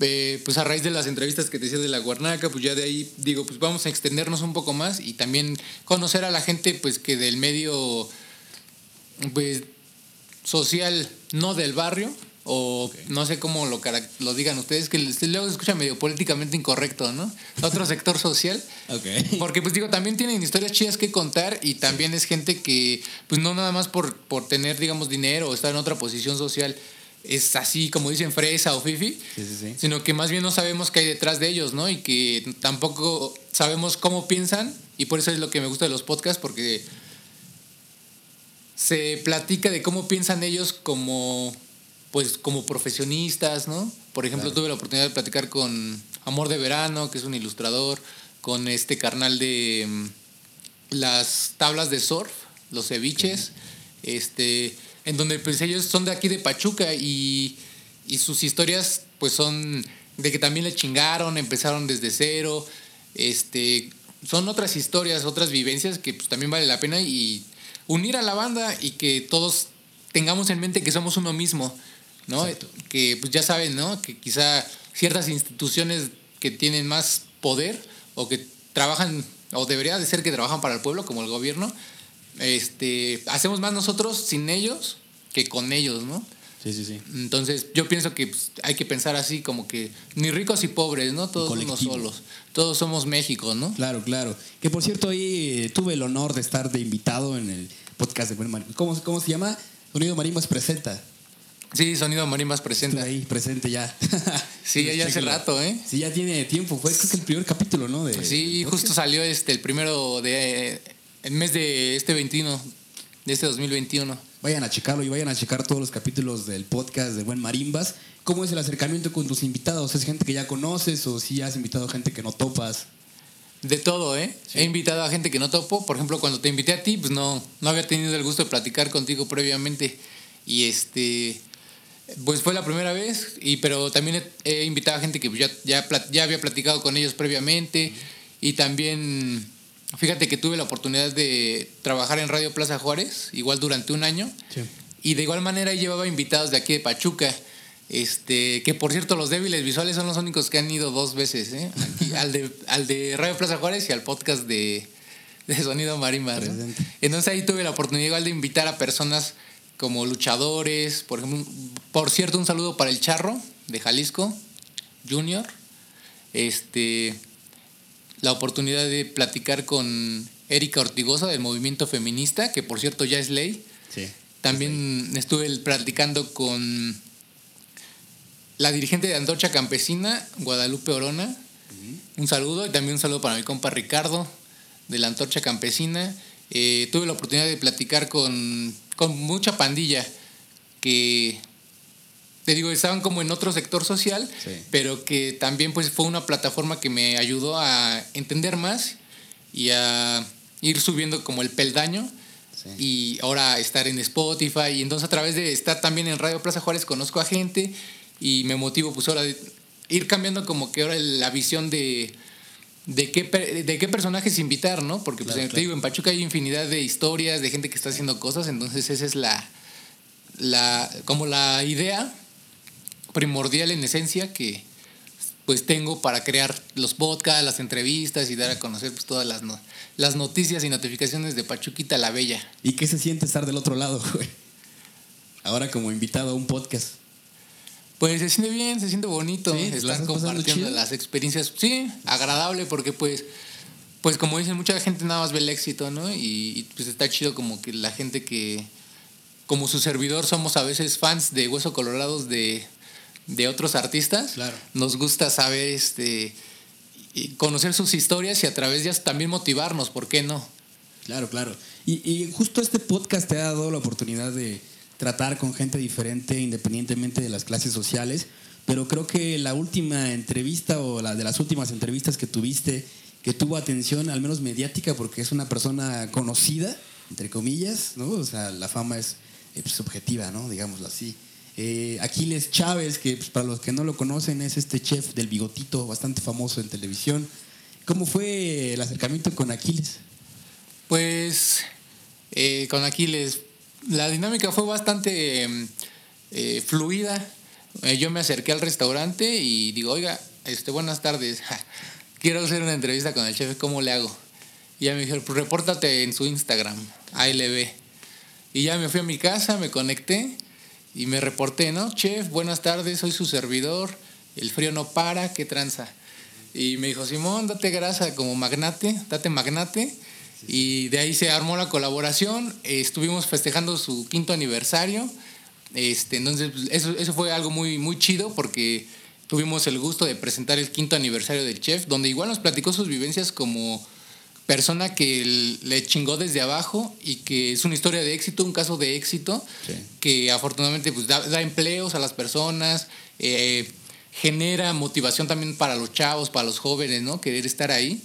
Speaker 2: eh, pues a raíz de las entrevistas que te decía de la Guarnaca, pues ya de ahí digo, pues vamos a extendernos un poco más y también conocer a la gente, pues que del medio, pues social, no del barrio, o okay. no sé cómo lo, lo digan ustedes, que luego se escucha medio políticamente incorrecto, ¿no? Otro sector social.
Speaker 1: Okay.
Speaker 2: Porque pues digo, también tienen historias chidas que contar y también sí. es gente que, pues no nada más por, por tener, digamos, dinero o estar en otra posición social, es así como dicen fresa o fifi,
Speaker 1: sí, sí, sí.
Speaker 2: sino que más bien no sabemos qué hay detrás de ellos, ¿no? Y que tampoco sabemos cómo piensan y por eso es lo que me gusta de los podcasts porque se platica de cómo piensan ellos como pues como profesionistas, ¿no? Por ejemplo, claro. tuve la oportunidad de platicar con Amor de Verano, que es un ilustrador, con este carnal de um, las tablas de surf, los ceviches, este en donde pues ellos son de aquí de Pachuca y, y, sus historias pues son de que también le chingaron, empezaron desde cero, este, son otras historias, otras vivencias que pues también vale la pena y unir a la banda y que todos tengamos en mente que somos uno mismo, ¿no? Exacto. Que pues ya saben, ¿no? Que quizá ciertas instituciones que tienen más poder o que trabajan o debería de ser que trabajan para el pueblo como el gobierno, este, hacemos más nosotros sin ellos que con ellos, ¿no?
Speaker 1: Sí, sí, sí.
Speaker 2: Entonces, yo pienso que pues, hay que pensar así, como que ni ricos y pobres, ¿no? Todos somos solos. Todos somos México, ¿no?
Speaker 1: Claro, claro. Que por cierto, ahí eh, tuve el honor de estar de invitado en el podcast de Buen Marimbas. ¿Cómo, ¿Cómo se llama? Sonido Marimbas presenta.
Speaker 2: Sí, Sonido Marimbas presenta.
Speaker 1: Estuve ahí, presente ya.
Speaker 2: sí, ya hace rato, ¿eh?
Speaker 1: Sí, ya tiene tiempo. Fue creo que el primer capítulo, ¿no? De,
Speaker 2: sí, justo salió este, el primero de. El mes de este 21, de este 2021.
Speaker 1: Vayan a checarlo y vayan a checar todos los capítulos del podcast de Buen Marimbas. ¿Cómo es el acercamiento con tus invitados? ¿Es gente que ya conoces o si has invitado a gente que no topas?
Speaker 2: De todo, ¿eh? Sí. He invitado a gente que no topo. Por ejemplo, cuando te invité a ti, pues no, no había tenido el gusto de platicar contigo previamente. Y este. Pues fue la primera vez, y, pero también he, invitado a gente que ya, ya, ya había platicado con ellos previamente. Y también Fíjate que tuve la oportunidad de trabajar en Radio Plaza Juárez, igual durante un año.
Speaker 1: Sí.
Speaker 2: Y de igual manera llevaba invitados de aquí de Pachuca. Este, que por cierto, los débiles visuales son los únicos que han ido dos veces, ¿eh? Aquí, al, de, al de Radio Plaza Juárez y al podcast de, de Sonido Marimba. ¿no? Entonces ahí tuve la oportunidad igual de invitar a personas como luchadores, por ejemplo, por cierto, un saludo para el Charro de Jalisco, Junior. Este, la oportunidad de platicar con Erika Ortigosa del movimiento feminista, que por cierto ya es ley.
Speaker 1: Sí.
Speaker 2: También sí. estuve platicando con la dirigente de Antorcha Campesina, Guadalupe Orona. Uh -huh. Un saludo y también un saludo para mi compa Ricardo de la Antorcha Campesina. Eh, tuve la oportunidad de platicar con, con mucha pandilla que te digo, estaban como en otro sector social,
Speaker 1: sí.
Speaker 2: pero que también pues fue una plataforma que me ayudó a entender más y a ir subiendo como el peldaño sí. y ahora estar en Spotify y entonces a través de estar también en Radio Plaza Juárez conozco a gente y me motivo pues ahora de ir cambiando como que ahora la visión de de qué, de qué personajes invitar, ¿no? Porque pues claro, te claro. digo, en Pachuca hay infinidad de historias, de gente que está haciendo cosas, entonces esa es la, la como la idea primordial en esencia que pues tengo para crear los podcasts, las entrevistas y dar a conocer pues, todas las, no las noticias y notificaciones de Pachuquita la Bella.
Speaker 1: ¿Y qué se siente estar del otro lado, güey? Ahora como invitado a un podcast.
Speaker 2: Pues se siente bien, se siente bonito
Speaker 1: sí,
Speaker 2: estar compartiendo las experiencias. Sí, agradable porque pues pues como dicen mucha gente nada más ve el éxito, ¿no? Y, y pues está chido como que la gente que como su servidor somos a veces fans de Hueso Colorados de de otros artistas,
Speaker 1: claro.
Speaker 2: nos gusta saber, este, conocer sus historias y a través de ellas también motivarnos, ¿por qué no?
Speaker 1: Claro, claro. Y, y, justo este podcast te ha dado la oportunidad de tratar con gente diferente independientemente de las clases sociales, pero creo que la última entrevista o la de las últimas entrevistas que tuviste que tuvo atención, al menos mediática, porque es una persona conocida, entre comillas, ¿no? O sea, la fama es eh, pues, subjetiva, ¿no? Digámoslo así. Eh, Aquiles Chávez, que pues, para los que no lo conocen es este chef del bigotito, bastante famoso en televisión. ¿Cómo fue el acercamiento con Aquiles?
Speaker 2: Pues eh, con Aquiles, la dinámica fue bastante eh, fluida. Eh, yo me acerqué al restaurante y digo, oiga, este, buenas tardes, quiero hacer una entrevista con el chef, ¿cómo le hago? Y ya me dijeron, pues repórtate en su Instagram, ALB. Y ya me fui a mi casa, me conecté y me reporté, ¿no? Chef, buenas tardes, soy su servidor, el frío no para, ¿qué tranza? Y me dijo, Simón, date grasa como magnate, date magnate. Y de ahí se armó la colaboración, estuvimos festejando su quinto aniversario. Este, entonces, eso, eso fue algo muy, muy chido porque tuvimos el gusto de presentar el quinto aniversario del chef, donde igual nos platicó sus vivencias como persona que le chingó desde abajo y que es una historia de éxito, un caso de éxito, que afortunadamente pues, da, empleos a las personas, eh, genera motivación también para los chavos, para los jóvenes, ¿no? Querer estar ahí.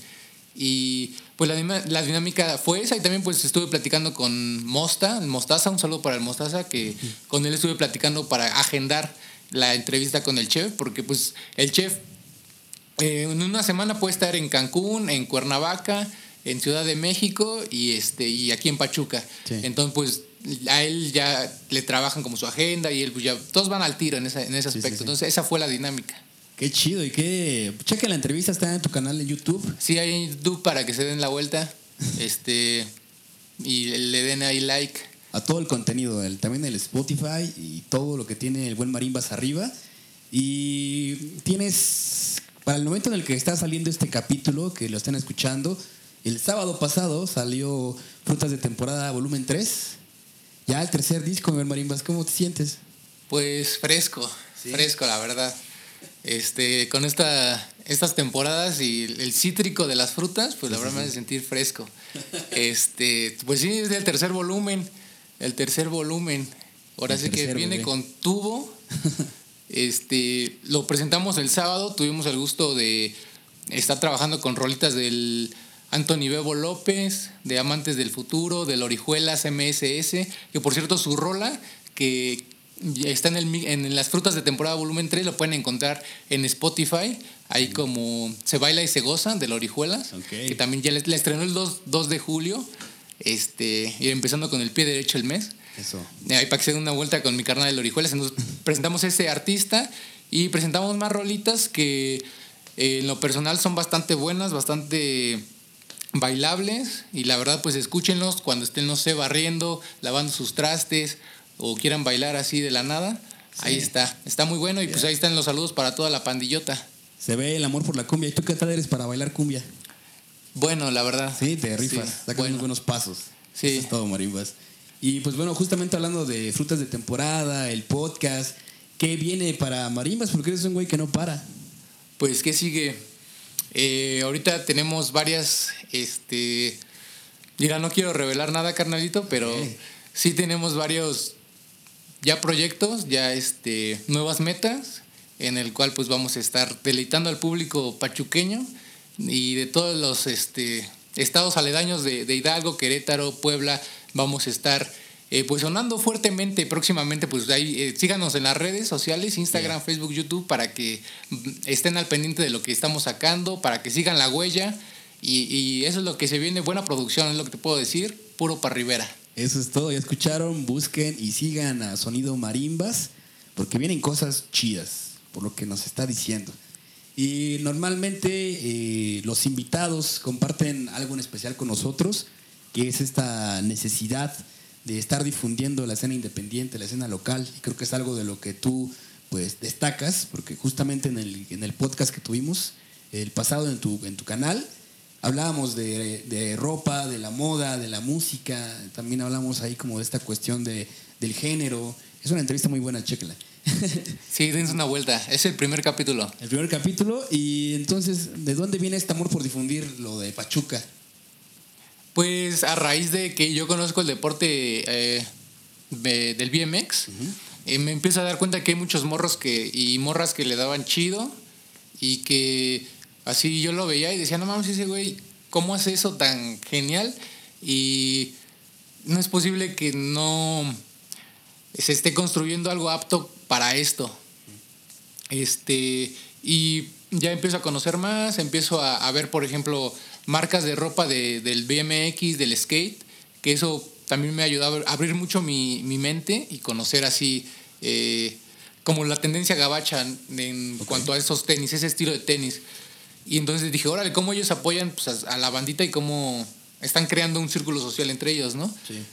Speaker 2: Y pues la, la, dinámica fue esa y también pues estuve platicando con Mosta, Mostaza, un saludo para el Mostaza, que con él estuve platicando para agendar la entrevista con el chef, porque pues el chef eh, en una semana puede estar en Cancún, en Cuernavaca, en Ciudad de México y este y aquí en Pachuca. Entonces, pues a él ya le trabajan como su agenda y él pues ya todos van al tiro en, ese, en ese aspecto. Entonces, esa fue la dinámica.
Speaker 1: Qué chido y qué cheque la entrevista está en tu canal de YouTube.
Speaker 2: Sí, hay en YouTube para que se den la vuelta. este y le den ahí like
Speaker 1: a todo el contenido, el, también el Spotify y todo lo que tiene el buen Marimbas arriba. Y tienes, para el momento en el que está saliendo este capítulo, que lo están escuchando, el sábado pasado salió Frutas de Temporada Volumen 3. Ya el tercer disco, Marimbas, ¿cómo te sientes?
Speaker 2: Pues fresco, fresco, la verdad. Este, con esta, estas temporadas y el cítrico de las frutas, pues la verdad me hace sentir fresco. Este, pues sí, es el tercer volumen, el tercer volumen. Ahora sí que viene con tubo. Este, lo presentamos el sábado, tuvimos el gusto de estar trabajando con rolitas del Anthony Bebo López, de Amantes del Futuro, de Lorijuelas MSS, que por cierto su rola, que está en, el, en las frutas de temporada volumen 3, lo pueden encontrar en Spotify, ahí como Se baila y se goza, de Lorijuelas, que también ya le, estrenó el 2, de julio, este, y empezando con el pie derecho el mes. Eso. Ahí para que se den una vuelta con mi carnal de Lorijuelas, entonces presentamos ese artista y presentamos más rolitas que eh, en lo personal son bastante buenas, bastante bailables. Y la verdad pues escúchenlos cuando estén, no sé, barriendo, lavando sus trastes o quieran bailar así de la nada. Ahí está, está muy bueno y pues ahí están los saludos para toda la pandillota.
Speaker 1: Se ve el amor por la cumbia. ¿Y tú qué tal eres para bailar cumbia?
Speaker 2: Bueno, la verdad.
Speaker 1: Sí, te rifas, sacas muy buenos pasos. Sí. es todo, marimbas. Y pues bueno, justamente hablando de frutas de temporada, el podcast, ¿qué viene para marimbas? Porque eres un güey que no para.
Speaker 2: Pues, ¿qué sigue? Eh, ahorita tenemos varias, este, mira, no quiero revelar nada, carnalito, pero sí tenemos varios ya proyectos, ya este, nuevas metas, en el cual pues vamos a estar deleitando al público pachuqueño y de todos los este, estados aledaños de, de Hidalgo, Querétaro, Puebla, vamos a estar eh, pues sonando fuertemente próximamente, pues ahí eh, síganos en las redes sociales, Instagram, Facebook, YouTube, para que mm, estén al pendiente de lo que estamos sacando, para que sigan la huella. Y, eso es lo que se viene, buena producción, es lo que te puedo decir, puro para Rivera.
Speaker 1: Eso es todo, ya escucharon, busquen y sigan a Sonido Marimbas, porque vienen cosas chidas, por lo que nos está diciendo. Y normalmente eh, los invitados comparten algo en especial con nosotros, que es esta necesidad de estar difundiendo la escena independiente, la escena local, y creo que es algo de lo que tú pues destacas, porque justamente en el, en el podcast que tuvimos, el pasado en tu, en tu canal, hablábamos de, de, ropa, de la moda, de la música, también hablamos ahí como de esta cuestión de, del género. Es una entrevista muy buena, chécala.
Speaker 2: Sí, dense una vuelta. Es el primer capítulo.
Speaker 1: El primer capítulo. Y entonces, ¿de dónde viene este amor por difundir lo de Pachuca?
Speaker 2: Pues a raíz de que yo conozco el deporte eh, del BMX, eh, me empiezo a dar cuenta que hay muchos morros que, y morras que le daban chido y que Así yo lo veía y decía, no mames, ese güey, ¿cómo hace eso tan genial? Y no es posible que no se esté construyendo algo apto para esto. Este, y ya empiezo a conocer más, empiezo a, ver, por ejemplo, marcas de ropa del BMX, del skate, que eso también me ha ayudado a abrir mucho mi, mente y conocer así eh, como la tendencia gabacha en cuanto a esos tenis, ese estilo de tenis. Y entonces dije, órale, ¿cómo ellos apoyan pues, a, la bandita y cómo están creando un círculo social entre ellos, ¿no? Sí.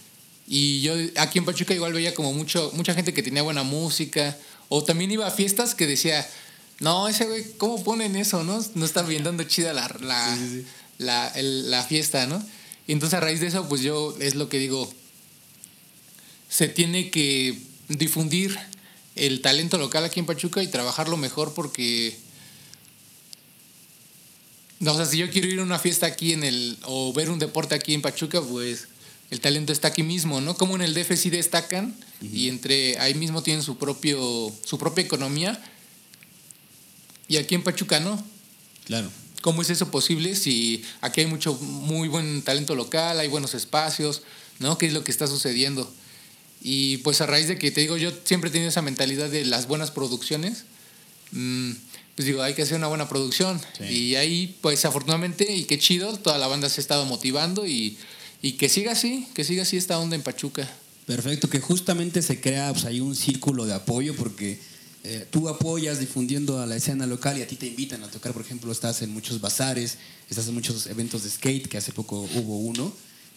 Speaker 2: Y yo aquí en Pachuca igual veía como mucho, mucha gente que tenía buena música, o también iba a fiestas que decía, no, ese güey, ¿cómo ponen eso, no? No está bien dando chida la, la, la, la fiesta, ¿no? Y entonces a raíz de eso, pues yo es lo que digo, se tiene que difundir el talento local aquí en Pachuca y trabajarlo mejor porque... No, o sea, si yo quiero ir a una fiesta aquí en el... o ver un deporte aquí en Pachuca, pues el talento está aquí mismo, ¿no? Como en el DF sí destacan y entre ahí mismo tienen su propio su propia economía y aquí en Pachuca no.
Speaker 1: Claro.
Speaker 2: ¿Cómo es eso posible si aquí hay mucho muy buen talento local, hay buenos espacios, ¿no? ¿Qué es lo que está sucediendo? Y pues a raíz de que te digo, yo siempre he tenido esa mentalidad de las buenas producciones. Mm, pues digo, hay que hacer una buena producción. Y ahí, pues afortunadamente, y qué chido, toda la banda se ha estado motivando y y que siga así, que siga así esta onda en Pachuca.
Speaker 1: Perfecto, que justamente se crea pues, ahí un círculo de apoyo porque eh, tú apoyas difundiendo a la escena local y a ti te invitan a tocar, por ejemplo, estás en muchos bazares, estás en muchos eventos de skate, que hace poco hubo uno.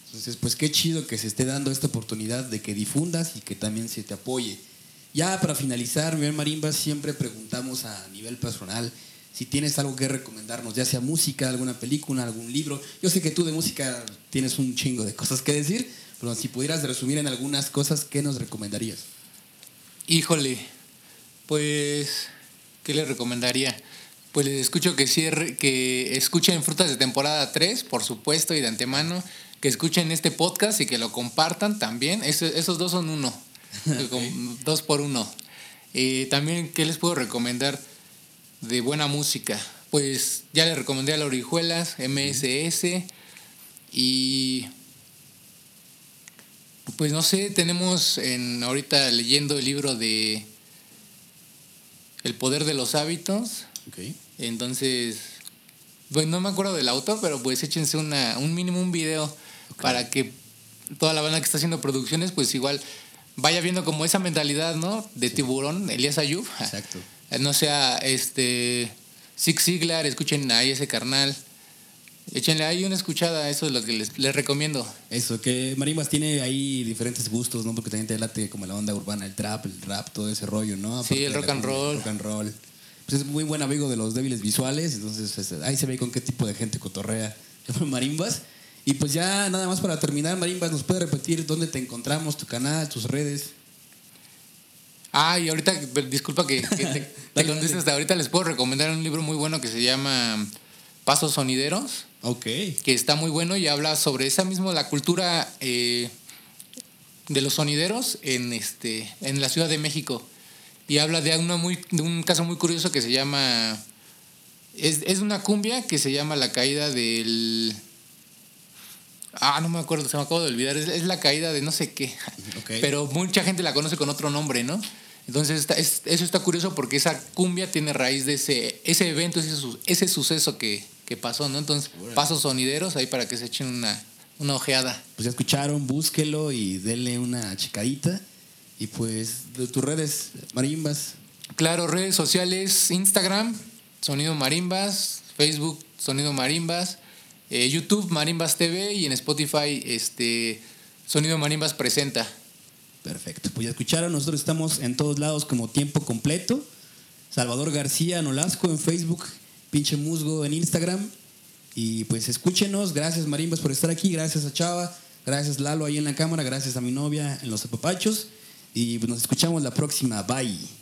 Speaker 1: Entonces, pues qué chido que se esté dando esta oportunidad de que difundas y que también se te apoye. Ya para finalizar, Miguel Marimba, siempre preguntamos a nivel personal, si tienes algo que recomendarnos, ya sea música, alguna película, algún libro. Yo sé que tú de música tienes un chingo de cosas que decir, pero si pudieras resumir en algunas cosas, ¿qué nos recomendarías?
Speaker 2: Híjole, pues, ¿qué les recomendaría? Pues les escucho que, cierre, que escuchen Frutas de temporada 3, por supuesto, y de antemano, que escuchen este podcast y que lo compartan también. esos dos son uno, dos por uno. Eh, también, ¿qué les puedo recomendar? de buena música. Pues ya le recomendé a la Orihuelas, MSS y pues no sé, tenemos en ahorita leyendo el libro de El poder de los hábitos. Entonces, pues no me acuerdo del autor, pero pues échense una, un mínimo un video para que toda la banda que está haciendo producciones, pues igual vaya viendo como esa mentalidad, ¿no? De tiburón, Elías Ayub. Exacto. no sea este Zig Ziglar, escuchen ahí ese carnal. Échenle ahí una escuchada, eso es lo que les, recomiendo.
Speaker 1: Eso, que Marimbas tiene ahí diferentes gustos, ¿no? Porque también te late como la onda urbana, el trap, el rap, todo ese rollo, ¿no?
Speaker 2: sí, el rock and roll.
Speaker 1: rock and roll. Pues es muy buen amigo de los débiles visuales, entonces pues, ahí se ve con qué tipo de gente cotorrea Marimbas. Y pues ya nada más para terminar, Marimbas, ¿nos puede repetir dónde te encontramos, tu canal, tus redes?
Speaker 2: Ah, y ahorita, disculpa que, te, hasta ahorita, les puedo recomendar un libro muy bueno que se llama Pasos Sonideros.
Speaker 1: Ok.
Speaker 2: Que está muy bueno y habla sobre esa misma, la cultura eh, de los sonideros en, este, en la Ciudad de México. Y habla de, una muy, de un caso muy curioso que se llama... Es, es una cumbia que se llama La Caída del... Ah, no me acuerdo, se me acabo de olvidar. Es, la caída de no sé qué. Pero mucha gente la conoce con otro nombre, ¿no? Entonces, eso está curioso porque esa cumbia tiene raíz de ese, ese evento, ese, ese suceso que, pasó, ¿no? Entonces, pasos sonideros ahí para que se echen una, una ojeada.
Speaker 1: Pues ya escucharon, búsquelo y denle una chicadita. Y pues, de tus redes, Marimbas.
Speaker 2: Claro, redes sociales, Instagram, Sonido Marimbas, Facebook, Sonido Marimbas, eh, YouTube, Marimbas TV y en Spotify, este, Sonido Marimbas presenta.
Speaker 1: Perfecto. Pues ya escucharon, nosotros estamos en todos lados como tiempo completo. Salvador García Nolasco en Facebook, pinche musgo en Instagram. Y pues escúchenos, gracias Marimbas por estar aquí, gracias a Chava, gracias Lalo ahí en la cámara, gracias a mi novia en los apapachos. Y pues nos escuchamos la próxima. Bye.